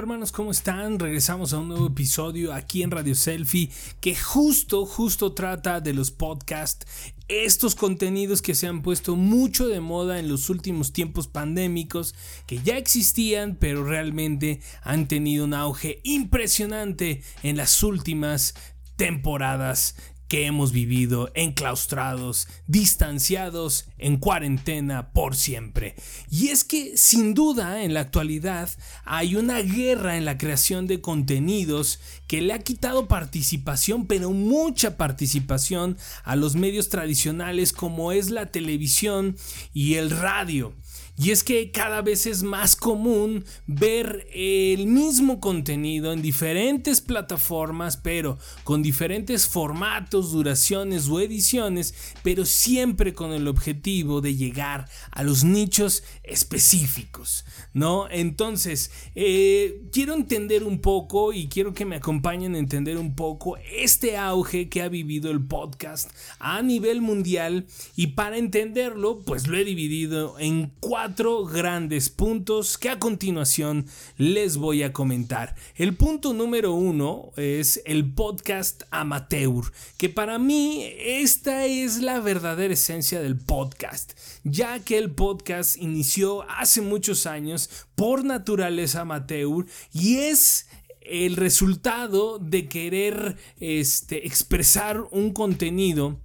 Hermanos, ¿cómo están? Regresamos a un nuevo episodio aquí en Radio Selfie que justo, justo trata de los podcasts, estos contenidos que se han puesto mucho de moda en los últimos tiempos pandémicos, que ya existían, pero realmente han tenido un auge impresionante en las últimas temporadas que hemos vivido enclaustrados, distanciados, en cuarentena por siempre. Y es que sin duda en la actualidad hay una guerra en la creación de contenidos que le ha quitado participación, pero mucha participación a los medios tradicionales como es la televisión y el radio. Y es que cada vez es más común ver el mismo contenido en diferentes plataformas, pero con diferentes formatos, duraciones o ediciones, pero siempre con el objetivo de llegar a los nichos específicos, ¿no? Entonces, eh, quiero entender un poco y quiero que me acompañen a entender un poco este auge que ha vivido el podcast a nivel mundial y para entenderlo, pues lo he dividido en cuatro grandes puntos que a continuación les voy a comentar. El punto número uno es el podcast amateur, que para mí esta es la verdadera esencia del podcast, ya que el podcast inició hace muchos años por naturaleza amateur y es el resultado de querer este, expresar un contenido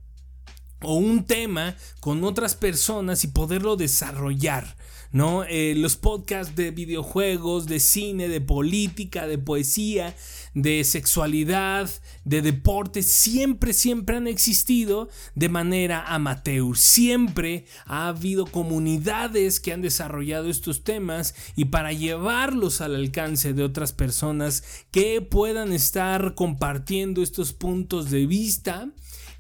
o un tema con otras personas y poderlo desarrollar. ¿no? Eh, los podcasts de videojuegos, de cine, de política, de poesía, de sexualidad, de deporte, siempre, siempre han existido de manera amateur. Siempre ha habido comunidades que han desarrollado estos temas y para llevarlos al alcance de otras personas que puedan estar compartiendo estos puntos de vista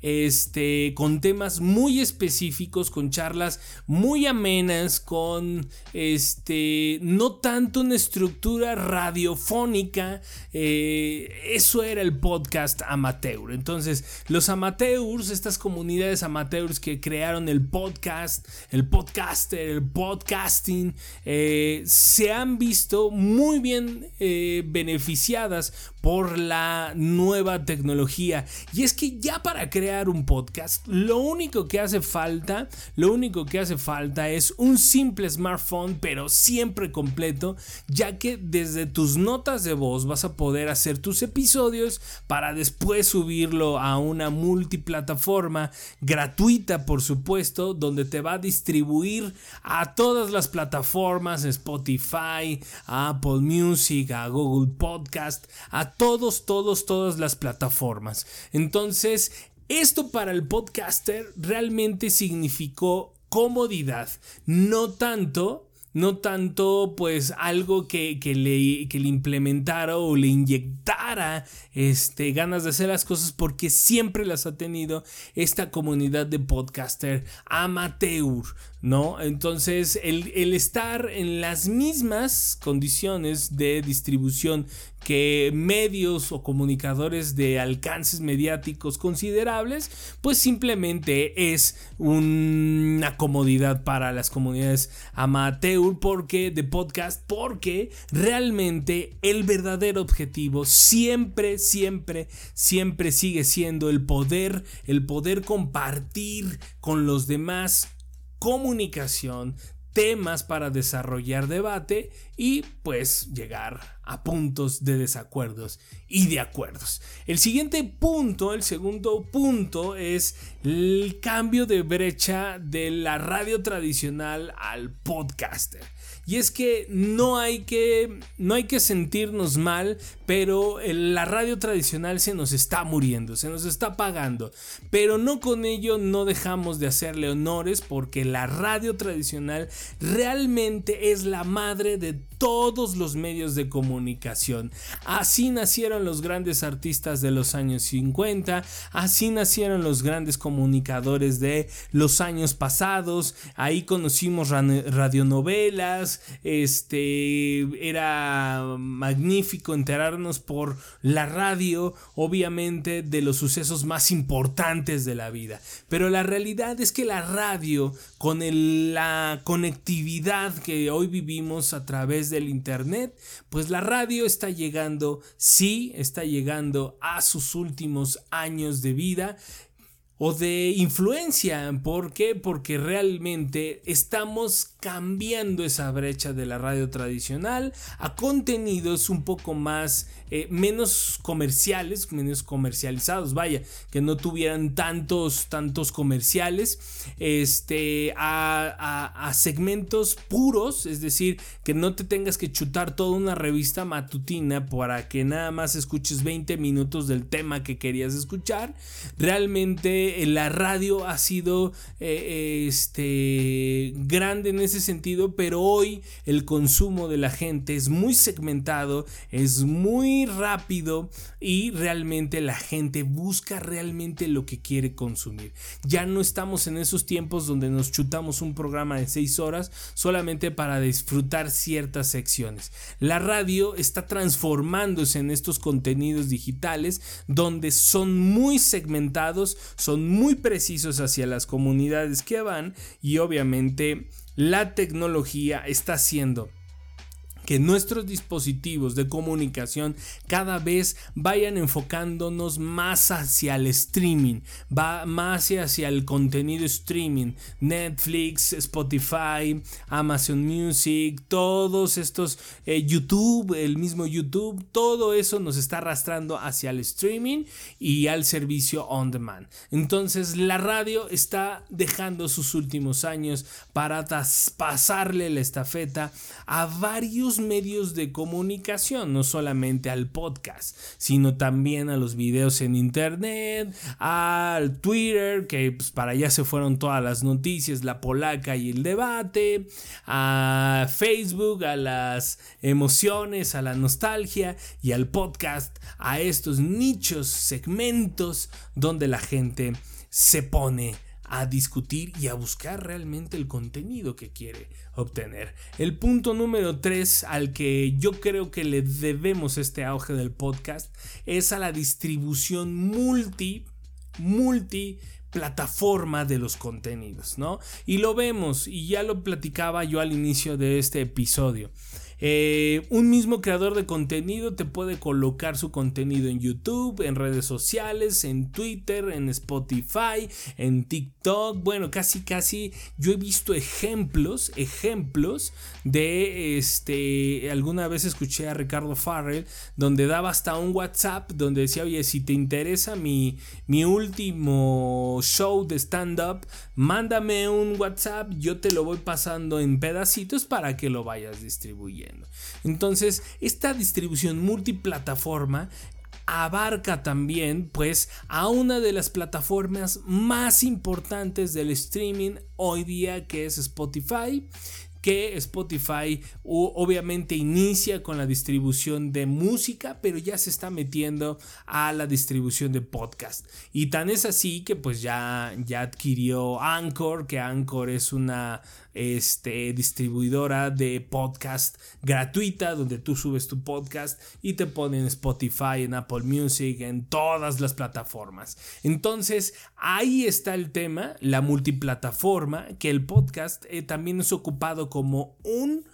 este, con temas muy específicos, con charlas muy amenas, con este, no tanto una estructura radiofónica. Eh, eso era el podcast amateur. Entonces, los amateurs, estas comunidades amateurs que crearon el podcast, el podcaster, el podcasting, eh, se han visto muy bien eh, beneficiadas por la nueva tecnología. Y es que ya para crear un podcast, lo único que hace falta, lo único que hace falta es un simple smartphone, pero siempre completo, ya que desde tus notas de voz vas a poder hacer tus episodios para después subirlo a una multiplataforma gratuita, por supuesto, donde te va a distribuir a todas las plataformas, Spotify, Apple Music, a Google Podcast, a todos, todos, todas las plataformas. Entonces, esto para el podcaster realmente significó comodidad, no tanto no tanto pues algo que, le, que, le, implementara o le inyectara este, ganas de hacer las cosas porque siempre las ha tenido esta comunidad de podcaster amateur, ¿no? Entonces el, el estar en las mismas condiciones de distribución que medios o comunicadores de alcances mediáticos considerables, pues simplemente es una comodidad para las comunidades amateur porque de podcast, porque realmente el verdadero objetivo siempre, siempre, siempre sigue siendo el poder, el poder compartir con los demás comunicación, temas para desarrollar debate y pues llegar a puntos de desacuerdos y de acuerdos. El siguiente punto, el segundo punto es el cambio de brecha de la radio tradicional al podcaster. Y es que no hay que, no hay que sentirnos mal, pero la radio tradicional se nos está muriendo, se nos está apagando. Pero no con ello no dejamos de hacerle honores porque la radio tradicional realmente es la madre de todos los medios de comunicación. Así nacieron los grandes artistas de los años 50, así nacieron los grandes comunicadores de los años pasados, ahí conocimos radionovelas, este, era magnífico enterarnos por la radio, obviamente, de los sucesos más importantes de la vida. Pero la realidad es que la radio, con la conectividad que hoy vivimos a través del Internet, pues la radio está llegando, sí, está llegando a sus últimos años de vida o de influencia. ¿Por qué? Porque realmente estamos cambiando esa brecha de la radio tradicional a contenidos un poco más eh, menos comerciales, menos comercializados, vaya, que no tuvieran tantos, tantos comerciales, este, a, a, segmentos puros, es decir, que no te tengas que chutar toda una revista matutina para que nada más escuches 20 minutos del tema que querías escuchar. Realmente eh, la radio ha sido eh, este, grande en ese sentido, pero hoy el consumo de la gente es muy segmentado, es muy rápido y realmente la gente busca realmente lo que quiere consumir. Ya no estamos en esos tiempos donde nos chutamos un programa de 6 horas solamente para disfrutar ciertas secciones. La radio está transformándose en estos contenidos digitales donde son muy segmentados, son muy precisos hacia las comunidades que van y obviamente la tecnología está haciendo que nuestros dispositivos de comunicación cada vez vayan enfocándonos más hacia el streaming, va más hacia el contenido streaming, Netflix, Spotify, Amazon Music, todos estos, eh, YouTube, el mismo YouTube, todo eso nos está arrastrando hacia el streaming y al servicio on demand. Entonces la radio está dejando sus últimos años para pasarle la estafeta a varios medios de comunicación, no solamente al podcast, sino también a los videos en internet, al Twitter, que pues, para allá se fueron todas las noticias, la polaca y el debate, a Facebook, a las emociones, a la nostalgia y al podcast, a estos nichos, segmentos donde la gente se pone a discutir y a buscar realmente el contenido que quiere obtener. El punto número 3 al que yo creo que le debemos este auge del podcast es a la distribución multi, multi plataforma de los contenidos, ¿no? Y lo vemos, y ya lo platicaba yo al inicio de este episodio. Eh, un mismo creador de contenido te puede colocar su contenido en YouTube, en redes sociales, en Twitter, en Spotify, en TikTok. Bueno, casi casi yo he visto ejemplos, ejemplos de este. Alguna vez escuché a Ricardo Farrell donde daba hasta un WhatsApp donde decía, oye, si te interesa mi, mi último show de stand-up, mándame un WhatsApp, yo te lo voy pasando en pedacitos para que lo vayas distribuyendo. Entonces, esta distribución multiplataforma abarca también pues a una de las plataformas más importantes del streaming hoy día que es Spotify que Spotify obviamente inicia con la distribución de música, pero ya se está metiendo a la distribución de podcast. Y tan es así que pues ya, ya adquirió Anchor, que Anchor es una este, distribuidora de podcast gratuita donde tú subes tu podcast y te ponen en Spotify, en Apple Music, en todas las plataformas. Entonces ahí está el tema, la multiplataforma, que el podcast eh, también es ocupado como un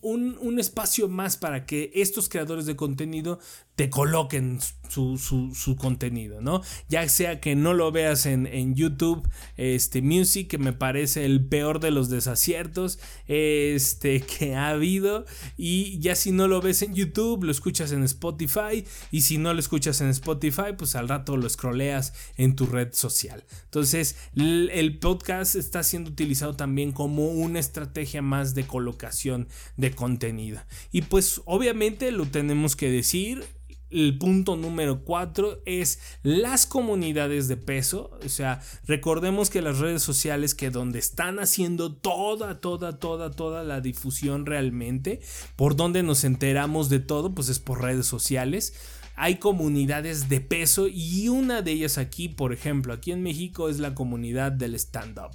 un, espacio más para que estos creadores de contenido te coloquen su, contenido, ¿no? Ya sea que no lo veas en, YouTube, este Music, que me parece el peor de los desaciertos este, que ha habido, y ya si no lo ves en YouTube, lo escuchas en Spotify, y si no lo escuchas en Spotify, pues al rato lo scrolleas en tu red social. Entonces, el podcast está siendo utilizado también como una estrategia más de colocación de contenido. Y pues obviamente lo tenemos que decir, el punto número 4 es las comunidades de peso. O sea, recordemos que las redes sociales que donde están haciendo toda, toda, toda, toda la difusión realmente, por donde nos enteramos de todo, pues es por redes sociales. Hay comunidades de peso y una de ellas aquí, por ejemplo, aquí en México es la comunidad del stand-up.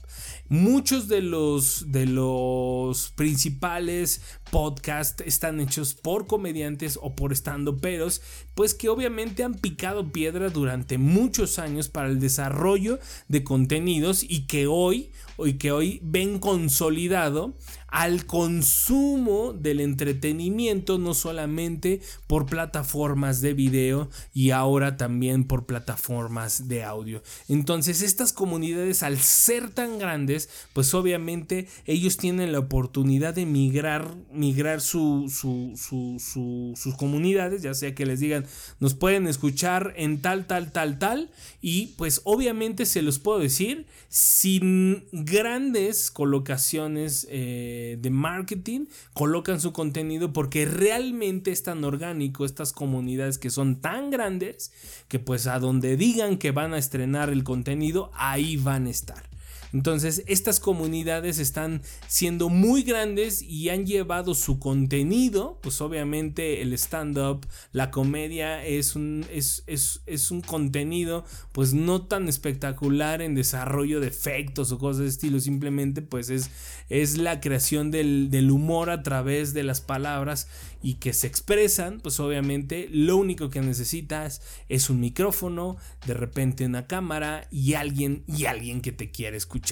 Muchos de los, de los principales podcasts están hechos por comediantes o por stand-uperos, pues que obviamente han picado piedra durante muchos años para el desarrollo de contenidos y que hoy, hoy que hoy ven consolidado al consumo del entretenimiento, no solamente por plataformas de video y ahora también por plataformas de audio. Entonces estas comunidades al ser tan grandes, pues obviamente ellos tienen la oportunidad de migrar, migrar su, sus comunidades, ya sea que les digan, nos pueden escuchar en tal, tal, tal, tal, y pues obviamente se los puedo decir, sin grandes colocaciones, eh, de, marketing colocan su contenido porque realmente es tan orgánico estas comunidades que son tan grandes que pues a donde digan que van a estrenar el contenido ahí van a estar. Entonces, estas comunidades están siendo muy grandes y han llevado su contenido, pues obviamente el stand-up, la comedia es un, es, es, un contenido pues no tan espectacular en desarrollo de efectos o cosas de estilo, simplemente pues es, es la creación del, del humor a través de las palabras y que se expresan, pues obviamente lo único que necesitas es un micrófono, de repente una cámara y alguien y alguien que te quiere escuchar.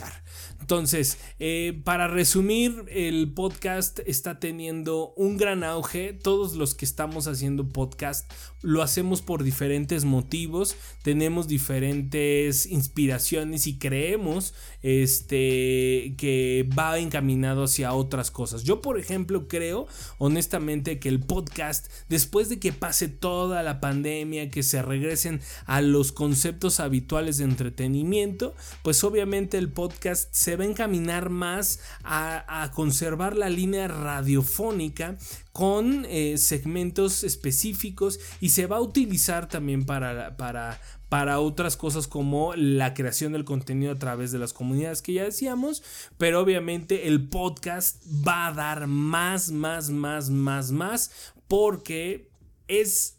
Entonces, eh, para resumir, el podcast está teniendo un gran auge. Todos los que estamos haciendo podcast lo hacemos por diferentes motivos, tenemos diferentes inspiraciones y creemos este, que va encaminado hacia otras cosas. Yo, por ejemplo, creo honestamente que el podcast, después de que pase toda la pandemia, que se regresen a los conceptos habituales de entretenimiento, pues obviamente el podcast se va a encaminar más a, conservar la línea radiofónica con eh, segmentos específicos y se va a utilizar también para, para, para otras cosas como la creación del contenido a través de las comunidades que ya decíamos, pero obviamente el podcast va a dar más, más, más, más, más, porque es,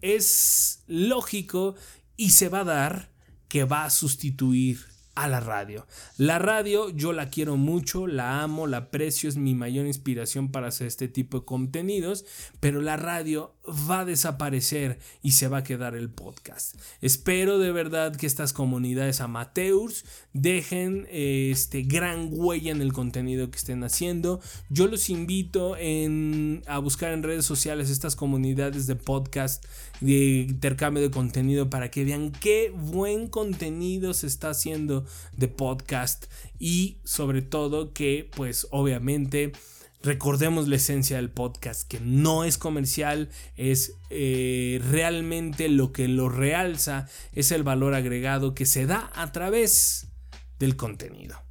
es lógico y se va a dar que va a sustituir a la radio. La radio yo la quiero mucho, la amo, la aprecio, es mi mayor inspiración para hacer este tipo de contenidos, pero la radio va a desaparecer y se va a quedar el podcast. Espero de verdad que estas comunidades amateurs dejen este gran huella en el contenido que estén haciendo. Yo los invito a buscar en redes sociales estas comunidades de podcast de intercambio de contenido para que vean qué buen contenido se está haciendo de podcast y sobre todo que pues obviamente recordemos la esencia del podcast que no es comercial es eh, realmente lo que lo realza es el valor agregado que se da a través del contenido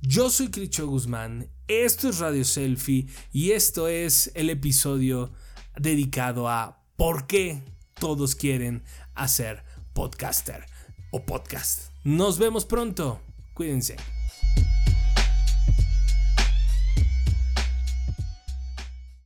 yo soy Cricho Guzmán esto es Radio Selfie y esto es el episodio dedicado a por qué todos quieren hacer podcaster o podcast. Nos vemos pronto. Cuídense.